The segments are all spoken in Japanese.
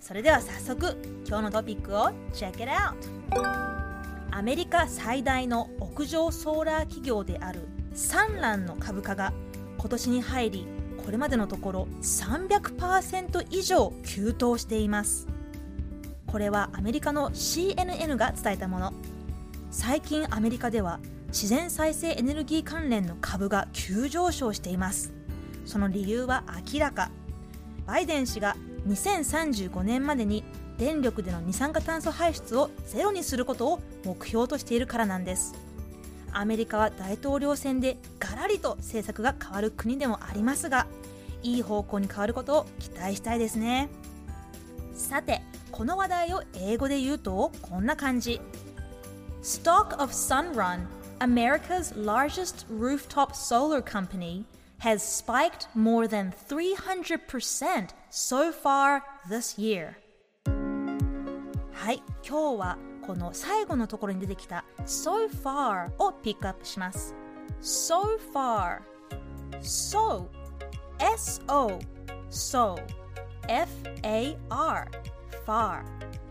それでは早速今日のトピックを Check it out! アメリカ最大の屋上ソーラー企業であるサンランの株価が今年に入りこれまでのところ300%以上急騰しています。これはアメリカの CNN が伝えたもの。最近アメリカでは自然再生エネルギー関連の株が急上昇しています。その理由は明らか。バイデン氏が2035年までに電力での二酸化炭素排出をゼロにすることを目標としているからなんです。アメリカは大統領選でガラリと政策が変わる国でもありますがいい方向に変わることを期待したいですね。さてこの話題を英語で言うとこんな感じ。Stock of Sunrun, America's largest rooftop solar company, has spiked more than 300% so far this year. はい、今日はこの最後のところに出てきた so far をピックアップします。so far so so so f-a-r far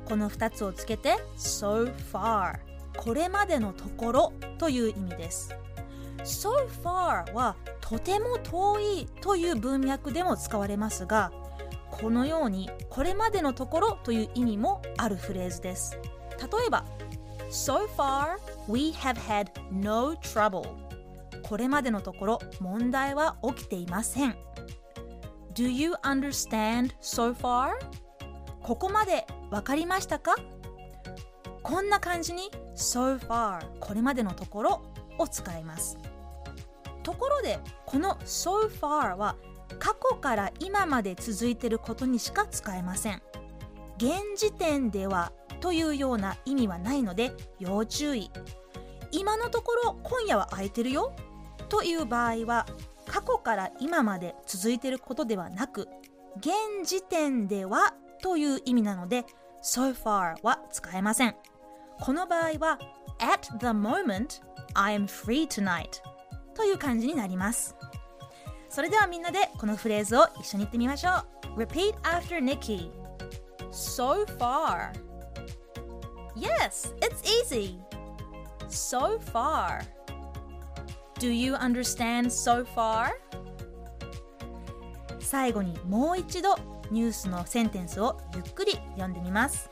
この2つをつけて so far これまでのところという意味です so far はとても遠いという文脈でも使われますがこのようにこれまでのところという意味もあるフレーズです。例えば So far we have had no trouble. これまでのところ問題は起きていません。Do you understand so far? ここまでわかりましたか？こんな感じに so far これまでのところを使います。ところでこの so far は過去から今まで続いていることにしか使えません。現時点ではというような意味はないので要注意。今のところ今夜は空いてるよ。という場合は過去から今まで続いていることではなく現時点ではという意味なので so far は使えません。この場合は at the moment I am free tonight という感じになります。それではみんなでこのフレーズを一緒に言ってみましょう。Repeat after Nikki. So far. Yes, it's easy. So far. Do you understand so far? 最後にもう一度ニュースのセンテンスをゆっくり読んでみます。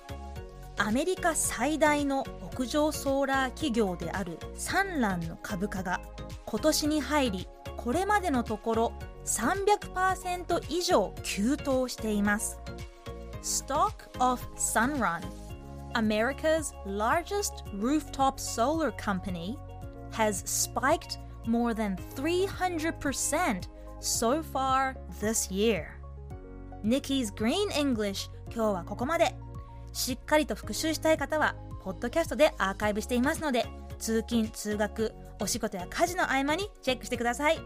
アメリカ最大の屋上ソーラー企業であるサンランの株価が今年に入りこれまでのところ300%以上急騰しています Stock of Sunrun America's largest rooftop solar company has spiked more than 300% so far this year Nikki's Green English 今日はここまでしっかりと復習したい方はポッドキャストでアーカイブしていますので通勤通学お仕事や家事の合間にチェックしてください。